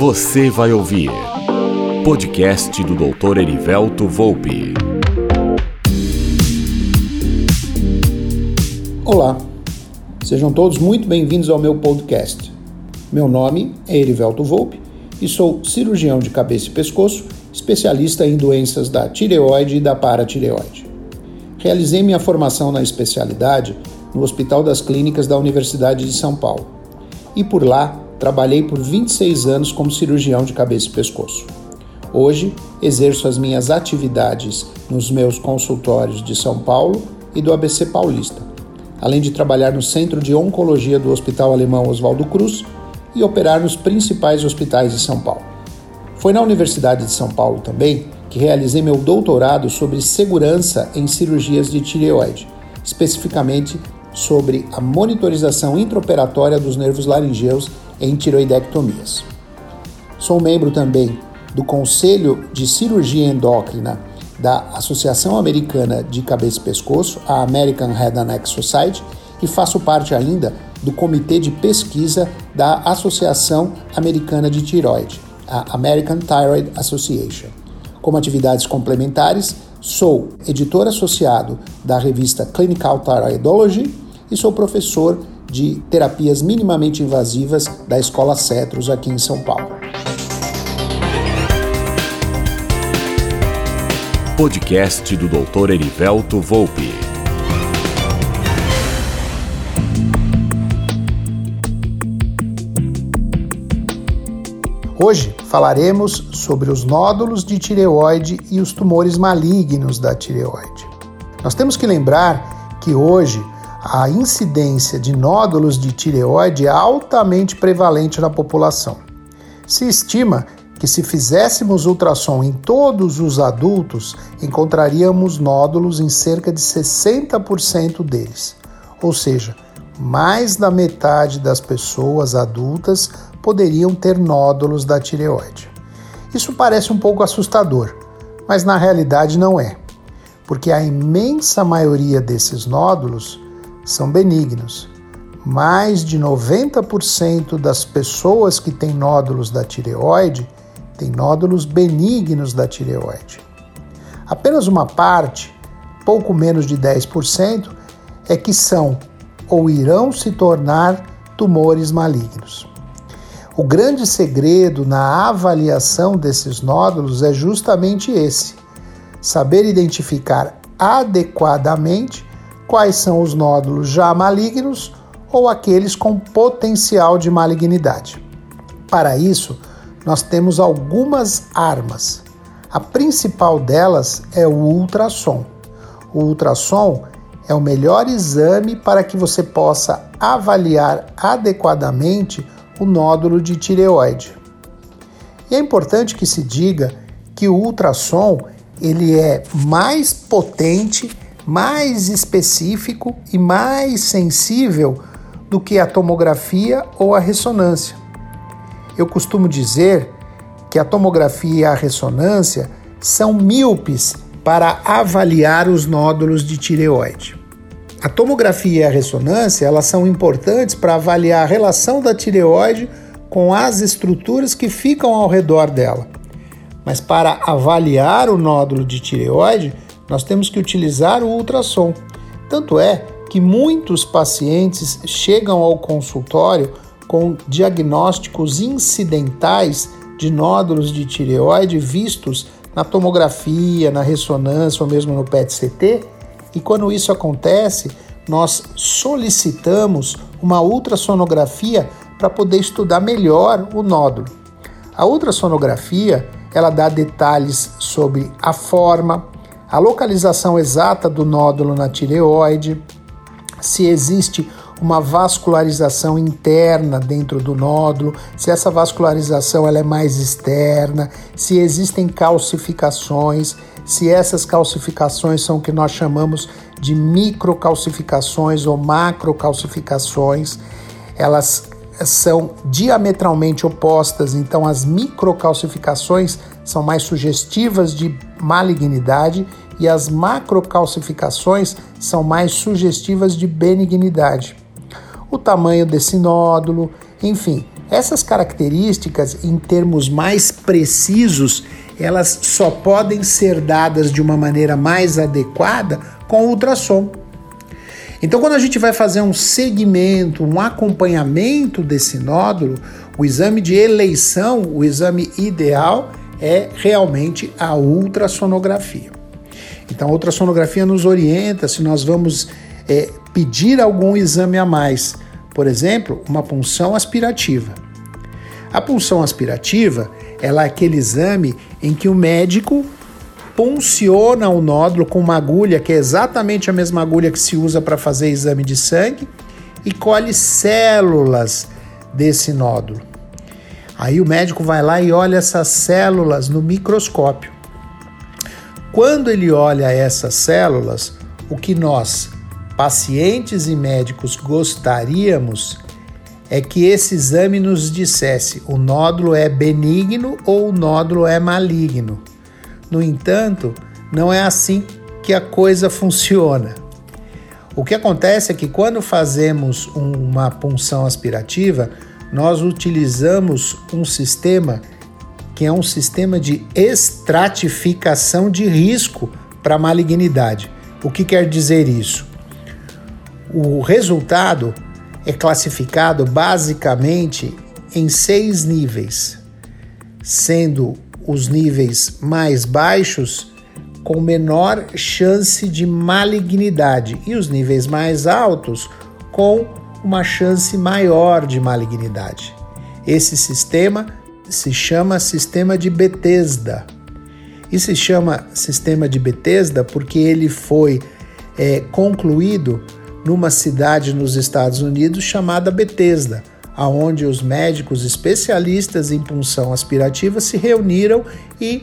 Você vai ouvir podcast do Dr. Erivelto Volpe. Olá, sejam todos muito bem-vindos ao meu podcast. Meu nome é Erivelto Volpe e sou cirurgião de cabeça e pescoço, especialista em doenças da tireoide e da paratireoide. Realizei minha formação na especialidade no Hospital das Clínicas da Universidade de São Paulo e por lá trabalhei por 26 anos como cirurgião de cabeça e pescoço. Hoje, exerço as minhas atividades nos meus consultórios de São Paulo e do ABC Paulista, além de trabalhar no Centro de Oncologia do Hospital Alemão Oswaldo Cruz e operar nos principais hospitais de São Paulo. Foi na Universidade de São Paulo também que realizei meu doutorado sobre segurança em cirurgias de tireoide, especificamente sobre a monitorização intraoperatória dos nervos laringeus em tiroidectomias. Sou membro também do Conselho de Cirurgia Endócrina da Associação Americana de Cabeça e Pescoço, a American Head and Neck Society, e faço parte ainda do Comitê de Pesquisa da Associação Americana de Tiroide, a American Thyroid Association. Como atividades complementares, sou editor associado da revista Clinical Thyroidology e sou professor de terapias minimamente invasivas da Escola Cetros aqui em São Paulo. Podcast do Dr. Erivelto Volpe. Hoje falaremos sobre os nódulos de tireoide e os tumores malignos da tireoide. Nós temos que lembrar que hoje a incidência de nódulos de tireoide é altamente prevalente na população. Se estima que se fizéssemos ultrassom em todos os adultos, encontraríamos nódulos em cerca de 60% deles. Ou seja, mais da metade das pessoas adultas poderiam ter nódulos da tireoide. Isso parece um pouco assustador, mas na realidade não é, porque a imensa maioria desses nódulos são benignos. Mais de 90% das pessoas que têm nódulos da tireoide têm nódulos benignos da tireoide. Apenas uma parte, pouco menos de 10%, é que são ou irão se tornar tumores malignos. O grande segredo na avaliação desses nódulos é justamente esse: saber identificar adequadamente quais são os nódulos já malignos ou aqueles com potencial de malignidade. Para isso, nós temos algumas armas. A principal delas é o ultrassom. O ultrassom é o melhor exame para que você possa avaliar adequadamente o nódulo de tireoide. E é importante que se diga que o ultrassom ele é mais potente mais específico e mais sensível do que a tomografia ou a ressonância. Eu costumo dizer que a tomografia e a ressonância são míopes para avaliar os nódulos de tireoide. A tomografia e a ressonância elas são importantes para avaliar a relação da tireoide com as estruturas que ficam ao redor dela. Mas para avaliar o nódulo de tireoide, nós temos que utilizar o ultrassom. Tanto é que muitos pacientes chegam ao consultório com diagnósticos incidentais de nódulos de tireoide vistos na tomografia, na ressonância ou mesmo no PET-CT, e quando isso acontece, nós solicitamos uma ultrassonografia para poder estudar melhor o nódulo. A ultrassonografia, ela dá detalhes sobre a forma, a localização exata do nódulo na tireoide, se existe uma vascularização interna dentro do nódulo, se essa vascularização ela é mais externa, se existem calcificações, se essas calcificações são o que nós chamamos de microcalcificações ou macrocalcificações, elas são diametralmente opostas, então as microcalcificações são mais sugestivas de malignidade e as macrocalcificações são mais sugestivas de benignidade. o tamanho desse nódulo, enfim, essas características em termos mais precisos, elas só podem ser dadas de uma maneira mais adequada com ultrassom. Então, quando a gente vai fazer um segmento, um acompanhamento desse nódulo, o exame de eleição, o exame ideal é realmente a ultrassonografia. Então, a ultrassonografia nos orienta se nós vamos é, pedir algum exame a mais, por exemplo, uma punção aspirativa. A punção aspirativa ela é aquele exame em que o médico punciona o nódulo com uma agulha, que é exatamente a mesma agulha que se usa para fazer exame de sangue, e colhe células desse nódulo. Aí o médico vai lá e olha essas células no microscópio. Quando ele olha essas células, o que nós, pacientes e médicos, gostaríamos é que esse exame nos dissesse o nódulo é benigno ou o nódulo é maligno. No entanto, não é assim que a coisa funciona. O que acontece é que quando fazemos uma punção aspirativa, nós utilizamos um sistema que é um sistema de estratificação de risco para malignidade. O que quer dizer isso? O resultado é classificado basicamente em seis níveis, sendo os níveis mais baixos com menor chance de malignidade e os níveis mais altos com uma chance maior de malignidade. Esse sistema se chama sistema de Bethesda. E se chama sistema de Bethesda porque ele foi é, concluído numa cidade nos Estados Unidos chamada Bethesda, aonde os médicos especialistas em punção aspirativa se reuniram e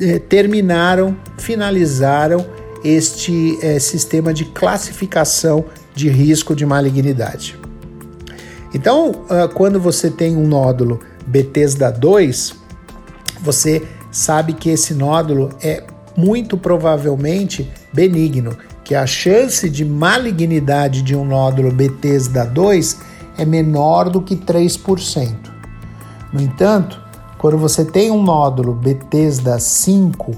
eh, terminaram, finalizaram este eh, sistema de classificação de risco de malignidade. Então, uh, quando você tem um nódulo Bethesda 2, você sabe que esse nódulo é muito provavelmente benigno que a chance de malignidade de um nódulo Bethesda 2 é menor do que 3%. No entanto, quando você tem um nódulo Bethesda 5,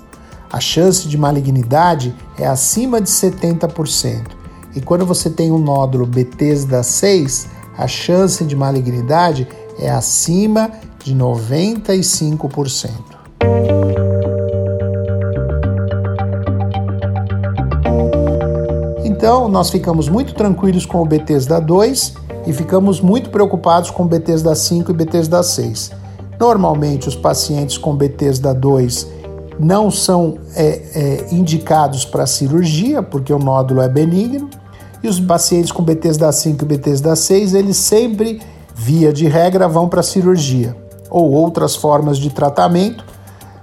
a chance de malignidade é acima de 70%. E quando você tem um nódulo Bethesda 6, a chance de malignidade é acima de 95%. Então, nós ficamos muito tranquilos com o Bethesda 2 e ficamos muito preocupados com o Bethesda 5 e Bethesda 6. Normalmente, os pacientes com Bethesda 2 não são é, é, indicados para cirurgia, porque o nódulo é benigno, e os pacientes com Bethesda 5 e Bethesda 6, eles sempre, via de regra, vão para cirurgia ou outras formas de tratamento,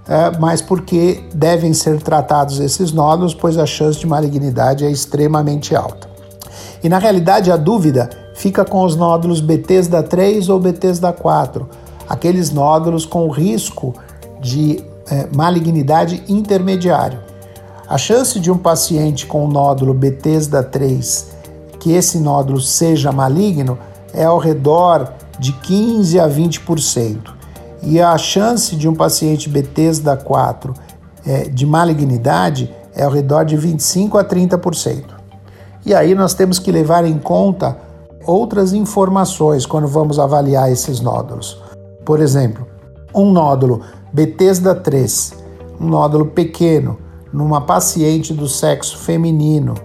é, mas porque devem ser tratados esses nódulos, pois a chance de malignidade é extremamente alta. E na realidade a dúvida fica com os nódulos Bethesda 3 ou Bethesda 4, aqueles nódulos com risco de é, malignidade intermediário. A chance de um paciente com nódulo Bethesda 3 que esse nódulo seja maligno é ao redor de 15 a 20% e a chance de um paciente Bethesda 4 é, de malignidade é ao redor de 25 a 30%. E aí nós temos que levar em conta outras informações quando vamos avaliar esses nódulos. Por exemplo, um nódulo Bethesda 3, um nódulo pequeno, numa paciente do sexo feminino,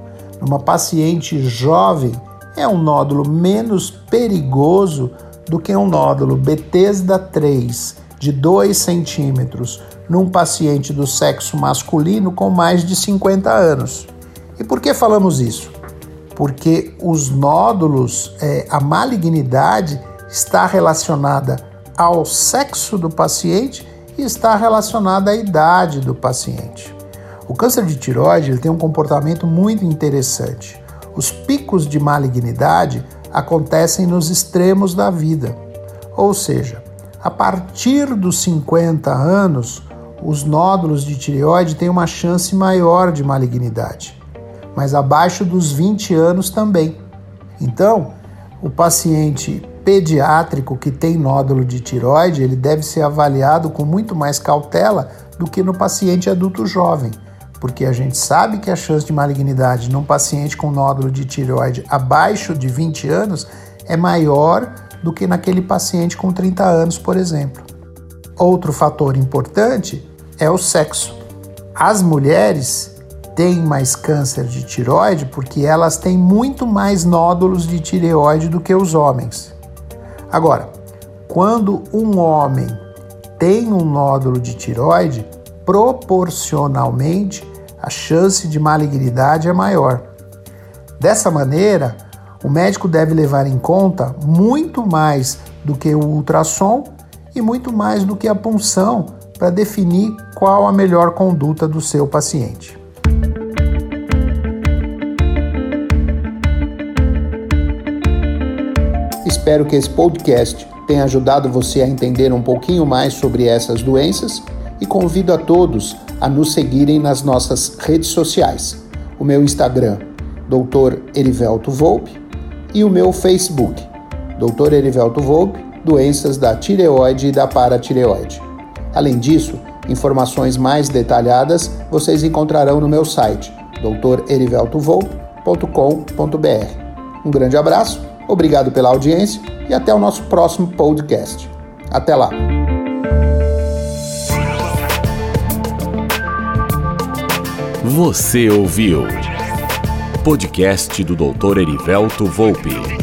numa paciente jovem, é um nódulo menos perigoso do que um nódulo Bethesda 3 de 2 centímetros num paciente do sexo masculino com mais de 50 anos. E por que falamos isso? Porque os nódulos, é, a malignidade está relacionada ao sexo do paciente e está relacionada à idade do paciente. O câncer de tiroide tem um comportamento muito interessante. Os picos de malignidade acontecem nos extremos da vida. Ou seja, a partir dos 50 anos, os nódulos de tireoide têm uma chance maior de malignidade, mas abaixo dos 20 anos também. Então, o paciente pediátrico que tem nódulo de tiroide, ele deve ser avaliado com muito mais cautela do que no paciente adulto jovem, porque a gente sabe que a chance de malignidade num paciente com nódulo de tireoide abaixo de 20 anos é maior do que naquele paciente com 30 anos, por exemplo. Outro fator importante é o sexo. As mulheres têm mais câncer de tireoide porque elas têm muito mais nódulos de tireoide do que os homens. Agora, quando um homem tem um nódulo de tireoide, proporcionalmente a chance de malignidade é maior. Dessa maneira, o médico deve levar em conta muito mais do que o ultrassom e muito mais do que a punção para definir qual a melhor conduta do seu paciente. Espero que esse podcast tenha ajudado você a entender um pouquinho mais sobre essas doenças e convido a todos a nos seguirem nas nossas redes sociais. O meu Instagram, Dr. Erivelto Volpe, e o meu Facebook, Dr. Erivelto Volpe, Doenças da Tireoide e da Paratireoide. Além disso, informações mais detalhadas vocês encontrarão no meu site, dreriveltovolpe.com.br. Um grande abraço, obrigado pela audiência e até o nosso próximo podcast. Até lá! Você ouviu podcast do Dr. Erivelto Volpe.